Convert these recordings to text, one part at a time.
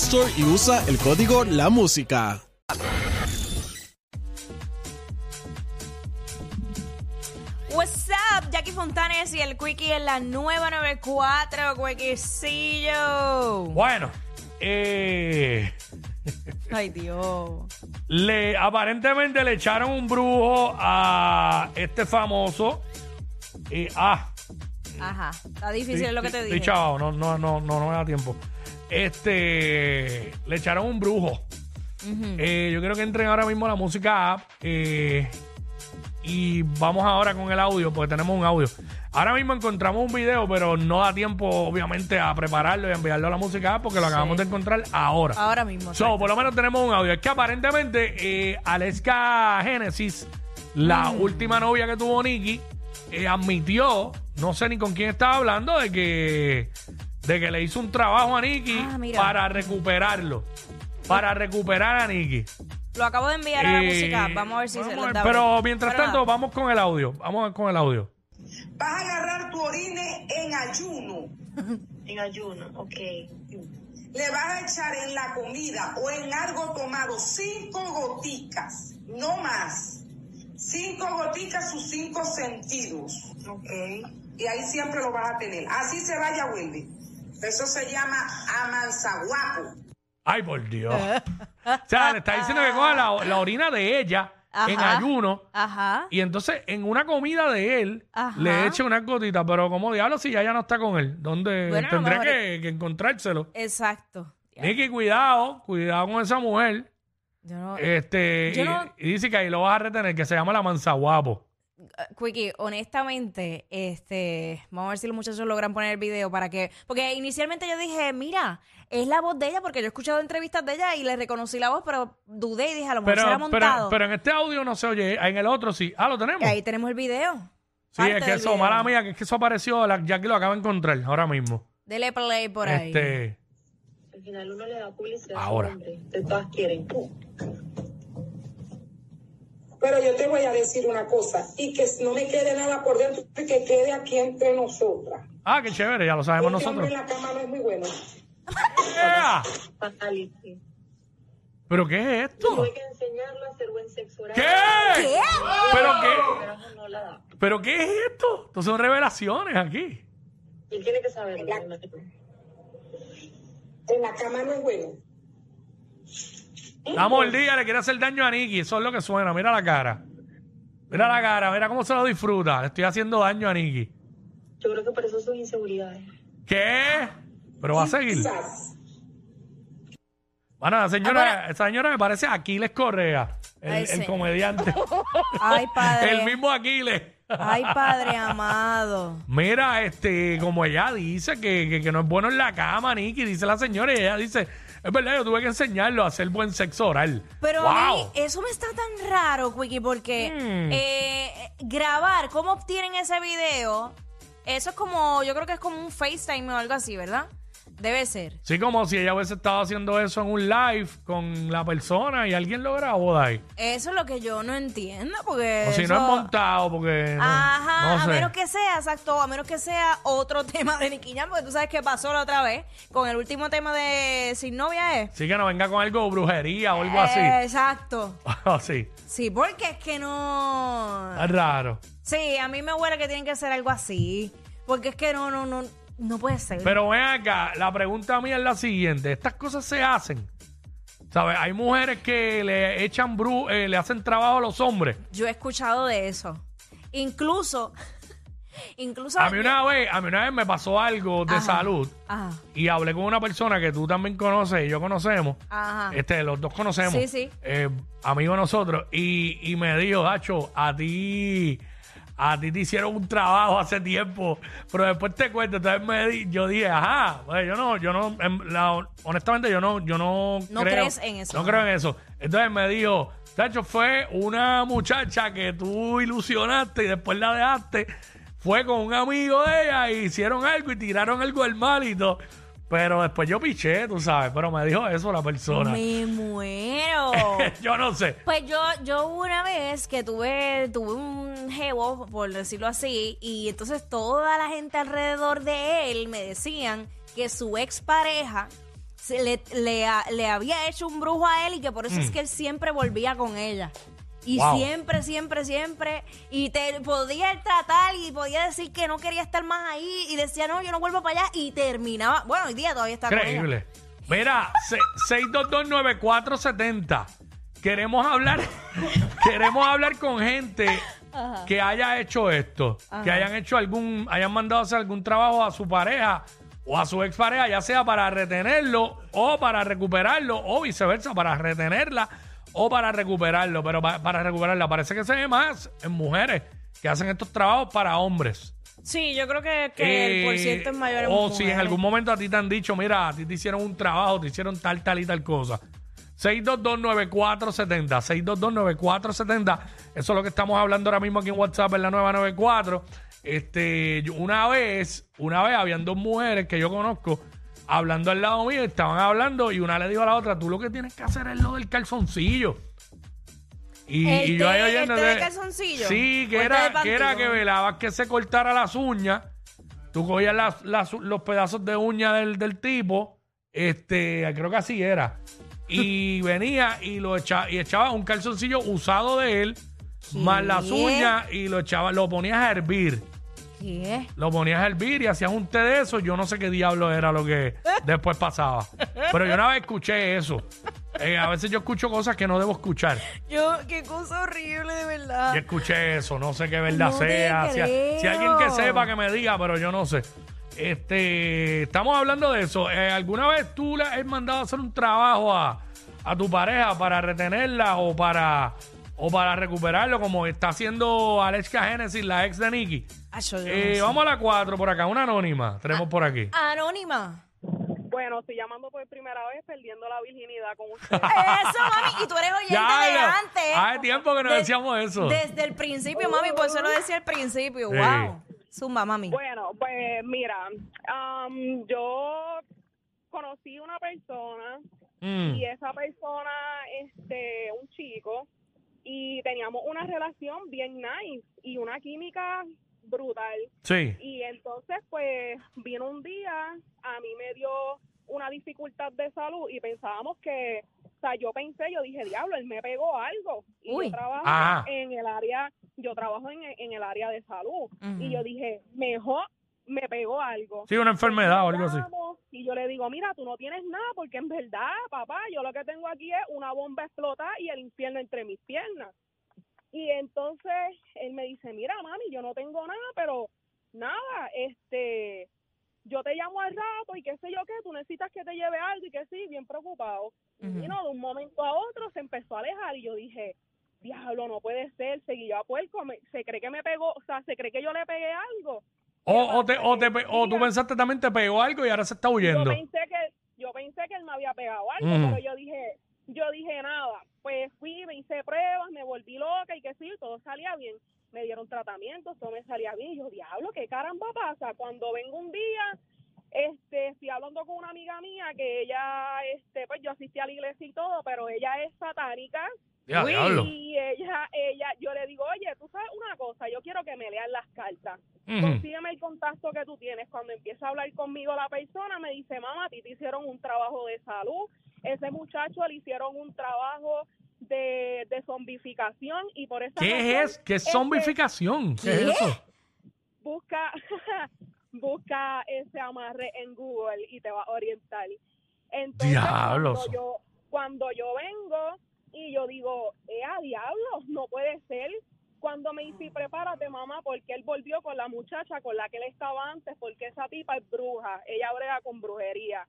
Store y usa el código La Música. What's up, Jackie Fontanes y el Quickie en la nueva 94, Quickiecillo. Bueno, eh, Ay, Dios. le, aparentemente le echaron un brujo a este famoso. Y, ah, Ajá, está difícil es lo que te estoy dije. chavado, no, no, no, no, no me da tiempo. Este, le echaron un brujo. Eh, yo quiero que entren ahora mismo a la música app. eh, y vamos ahora con el audio, porque tenemos un audio. Ahora mismo encontramos un video, pero no da tiempo, obviamente, a prepararlo y a enviarlo a la música app, porque lo acabamos de encontrar ahora. Ahora mismo. So, por lo menos tenemos un audio. Es que aparentemente eh, Aleska Genesis, la Mm. última novia que tuvo Nicky, eh, admitió, no sé ni con quién estaba hablando, de que, de que le hizo un trabajo a Nicky Ah, para recuperarlo. Para recuperar a Nicky. Lo acabo de enviar a la Eh, música. Vamos a ver si se da. Pero mientras Pero tanto, nada. vamos con el audio. Vamos con el audio. Vas a agarrar tu orine en ayuno. En ayuno, ok. Le vas a echar en la comida o en algo tomado cinco goticas, no más. Cinco goticas sus cinco sentidos. Ok. Y ahí siempre lo vas a tener. Así se vaya, vuelve. Eso se llama amanzaguapo. Ay, por Dios. o sea, le está diciendo que coja la, la orina de ella en ayuno. Ajá. Y entonces en una comida de él Ajá. le echa unas gotitas, pero como diablo si ya ya no está con él, ¿dónde Bueno, a lo tendré mejor que, que encontrárselo? Exacto. Ya. Nicky, cuidado, cuidado con esa mujer. Yo no, Este, Yo y, no- y dice que ahí lo vas a retener, que se llama la manzaguapo. Quickie, honestamente, este, vamos a ver si los muchachos logran poner el video para que, porque inicialmente yo dije, mira, es la voz de ella, porque yo he escuchado entrevistas de ella y le reconocí la voz, pero dudé y dije, a lo mejor Pero, será pero, montado. pero en este audio no se oye, en el otro sí. Ah, lo tenemos. y ahí tenemos el video. sí, Parte es que eso, video. mala mía, que es que eso apareció, la, ya que lo acaba de encontrar ahora mismo. Dele play por ahí. Este, Al final uno le da publicidad Ahora. a su nombre. De todas quieren. Pero yo te voy a decir una cosa, y que no me quede nada por dentro, que quede aquí entre nosotras. ah, qué chévere, ya lo sabemos Este nosotros. en la cama no es muy bueno. ¡Ea! Fatality. ¿Pero qué es esto? Tuve que enseñarlo a hacer buen sexo oral. ¿Qué? ¿Pero qué? Pero no la da. ¿Pero qué es esto? Estas son revelaciones aquí. Y él tiene que saberlo. La- no tú. En la cama no es bueno. La mordida le quiere hacer daño a Nicky. Eso es lo que suena. Mira la cara. Mira la cara. Mira cómo se lo disfruta. Le estoy haciendo daño a Nicky. Yo creo que por eso sus inseguridades. ¿Qué? Pero va a seguir. Bueno, la señora, Ahora- esa señora me parece Aquiles Correa. El, Ay, el sí. comediante. Ay, padre. el mismo Aquiles. Ay, padre amado. Mira, este, como ella dice que, que, que no es bueno en la cama, Nicky, dice la señora, y ella dice, es verdad, yo tuve que enseñarlo a hacer buen sexo oral. Pero a mí wow. eso me está tan raro, Quickie, porque Mm. eh, grabar, cómo obtienen ese video, eso es como, yo creo que es como un FaceTime o algo así, ¿verdad? Debe ser. Sí, como si ella hubiese estado haciendo eso en un live con la persona y alguien lo grabó de ahí. Eso es lo que yo no entiendo, porque... O si no es montado, porque. no- Ajá, no a menos que sea, exacto, a menos que sea otro tema de Nicky Jam, porque tú sabes qué pasó la otra vez con el último tema de Sin Novia es. Sí, que no venga con algo brujería o algo así. Eh, Exacto. Así. Sí, porque es que no... Es raro. Sí, a mí me huele que tienen que ser algo así. Porque es que no, no, no. No puede ser. Pero ven acá, la pregunta mía es la siguiente. ¿Estas cosas se hacen? ¿Sabes? Hay mujeres que le echan bru eh, le hacen trabajo a los hombres. Yo he escuchado de eso. Incluso, incluso. A mí una vez, a mí una vez me pasó algo de Ajá. salud Ajá, y hablé con una persona que tú también conoces y yo conocemos. ajá. Este, los dos conocemos. Sí, sí. Eh, amigos de nosotros. Y, y me dijo, Hacho, a ti, a ti te hicieron un trabajo hace tiempo, pero después te cuento. Entonces me di- yo dije, ajá, pues yo no, yo no, en la- honestamente yo no, yo no, No creo, crees en eso. No creo en eso. Entonces me dijo, Hacho, fue una muchacha que tú ilusionaste y después la dejaste. Fue con un amigo de ella y hicieron algo y tiraron algo al mal y todo. Pero después yo piché, tú sabes, pero me dijo eso la persona. Me muero. yo no sé. Pues yo, yo una vez que tuve, tuve un jevo, por decirlo así, y entonces toda la gente alrededor de él me decían que su expareja se le, le, le había hecho un brujo a él y que por eso es que él siempre volvía con ella. Y Wow. siempre, siempre, siempre. Y te podía tratar y podía decir que no quería estar más ahí. Y decía, no, yo no vuelvo para allá. Y terminaba. Bueno, hoy día todavía está con ella. Increíble. Mira, se- 6229470. Queremos hablar, queremos hablar con gente que haya hecho esto, que hayan hecho algún, hayan mandado hacer algún trabajo a su pareja o a su expareja, ya sea para retenerlo o para recuperarlo o viceversa, para retenerla o para recuperarlo, pero pa- para recuperarla parece que se ve más en mujeres que hacen estos trabajos para hombres. Sí, yo creo que, que el por Eh, ciento es mayor en O si en mujeres. algún momento a ti te han dicho, mira, a ti te hicieron un trabajo, te hicieron tal, tal y tal cosa. 6229470, 6229470. Eso es lo que estamos hablando ahora mismo aquí en WhatsApp en la nueva 94. Este, yo- una vez, una vez habían dos mujeres que yo conozco hablando al lado mío, estaban hablando y una le dijo a la otra, tú lo que tienes que hacer es lo del calzoncillo. Y, ¿El y yo ahí oyendo de calzoncillo? Sí, que ¿O el té era, que era que velabas que se cortara las uñas. Tú cogías las- las- los pedazos de uña del, del tipo. Este, creo que así era. Y venía y lo echaba, y echaba un calzoncillo usado de él, más las uñas, y lo echaba, lo ponías a hervir. ¿Qué? Lo ponías a hervir y hacías un té de eso. Yo no sé qué diablo era lo que después pasaba. Pero yo una vez escuché eso. Eh, a veces yo escucho cosas que no debo escuchar. Yo, qué cosa horrible, de verdad. Yo escuché eso, no sé qué verdad No te sea. Si, si alguien que sepa que me diga, pero yo no sé. Este, estamos hablando de eso. Eh, ¿Alguna vez tú le has mandado a hacer un trabajo a, a tu pareja para retenerla o para o para recuperarlo, como está haciendo Alexka Genesis, la ex de Nicky? Acho, yo no Eh, sé. vamos a la 4 por acá, una anónima. Tenemos por aquí. Anónima. Bueno, estoy llamando por primera vez perdiendo la virginidad con ustedes. Eso, mami. Y tú eres oyente de ya, antes. hace tiempo que no De- decíamos eso. Desde el principio, mami. Por eso lo decía al principio. Sí. Wow. Zumba, mami. Bueno, pues mira, am, yo conocí una persona Mm, y esa persona, este, un chico, y teníamos una relación bien nice y una química brutal. sí. Y entonces, pues, vino un día, a mí me dio una dificultad de salud y pensábamos que, o sea, yo pensé, yo dije, diablo, él me pegó algo. Y Uy. yo trabajo Ajá. en el área, yo trabajo en, en el área de salud. Y yo dije, mejor me pegó algo. Sí, una enfermedad o algo así. Y yo le digo, mira, tú no tienes nada, porque en verdad, papá, yo lo que tengo aquí es una bomba explotada y el infierno entre mis piernas. Y entonces él me dice, mira, mami, yo no tengo nada, pero nada, este, yo te llamo al rato y qué sé yo qué, tú necesitas que te lleve algo y que sí, bien preocupado. Y no, de un momento a otro se empezó a alejar y yo dije, diablo, no puede ser, seguí yo a puerco, me- se cree que me pegó, o sea, se cree que yo le pegué algo. O, o, te, o, te o tú pensaste también te pegó algo y ahora se está Yo huyendo. pensé que yo pensé que él me había pegado algo, Mm. pero yo dije, yo dije nada. Pues fui, me hice pruebas, me volví loca y que sí, todo salía bien. Me dieron tratamiento, todo me salía bien. Y yo, diablo, ¿qué caramba pasa? Cuando vengo un día, este, estoy hablando con una amiga mía que ella, este, pues yo asistí a la iglesia y todo, pero ella es satánica Ya, Uy. diablo. y ella, ella, yo le digo, oye, tú sabes una cosa, yo quiero que me lean las cartas. Ujú. Consígueme el contacto que tú tienes. Cuando empieza a hablar conmigo la persona, me dice, mamá, a ti te hicieron un trabajo de salud. Ese muchacho le hicieron un trabajo de, de zombificación y por esa ¿Qué razón, es? ¿Qué es zombificación? ¿Qué, ¿Qué? es eso? Busca, busca ese amarre en Google y te va a orientar. Entonces, Diablos. cuando yo, cuando yo vengo y yo digo, eh, a diablos, no puede ser. Cuando me dice, prepárate mamá, porque él volvió con la muchacha con la que él estaba antes, porque esa tipa es bruja, ella brega con brujería.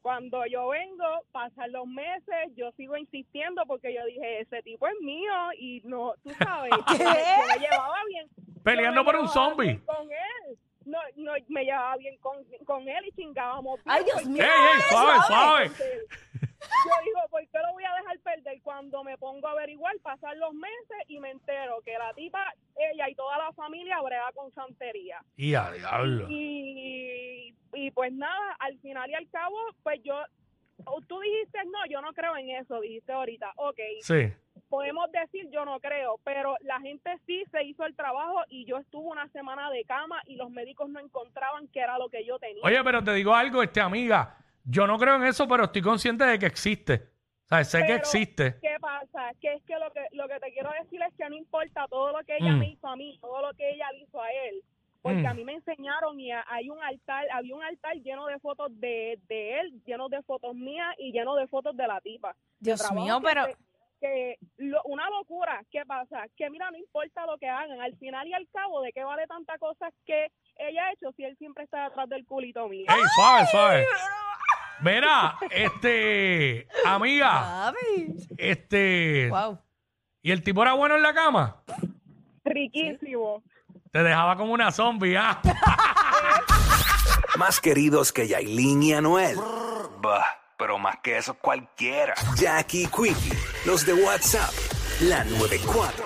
Cuando yo vengo, pasan los meses, yo sigo insistiendo porque yo dije, ese tipo es mío y no, tú sabes, yo me- yo me llevaba bien. Peleando por un zombie. Con él. No, no, me llevaba bien con, con él y chingábamos. bien, Ay, Dios mío. ¡Ey, ey, suave, suave! Yo digo, ¿por qué lo voy a dejar perder? Cuando me pongo a averiguar, pasan los meses y me entero que la tipa, ella y toda la familia brega con santería. Y a diablo. Y, y pues nada, al final y al cabo, pues yo, tú dijiste, no, yo no creo en eso, dijiste ahorita, ok, Sí. podemos decir yo no creo, pero la gente sí se hizo el trabajo y yo estuve una semana de cama y los médicos no encontraban qué era lo que yo tenía. Oye, pero te digo algo, este amiga. Yo no creo en eso, pero estoy consciente de que existe. O sea, sé que existe. ¿Qué pasa? Que es que lo que lo que te quiero decir es que no importa todo lo que ella Mm. me hizo a mí, todo lo que ella le hizo a él, porque Mm. a mí me enseñaron y a- hay un altar, había un altar lleno de fotos de, de él, lleno de fotos mías y lleno de fotos de la tipa. Dios mío, que pero se- que lo- una locura, ¿qué pasa? Que mira, no importa lo que hagan, al final y al cabo, ¿de qué vale tanta cosa que ella ha hecho si él siempre está detrás del culito mío? ¡Ey, suave, suave! Mira, este, amiga, este, Wow. ¿y el tipo era bueno en la cama? Riquísimo. Te dejaba como una zombie, ¿ah? Más queridos que Yailin y Anuel. Bah, pero más que eso cualquiera. Jackie Quickie, los de WhatsApp, la 94.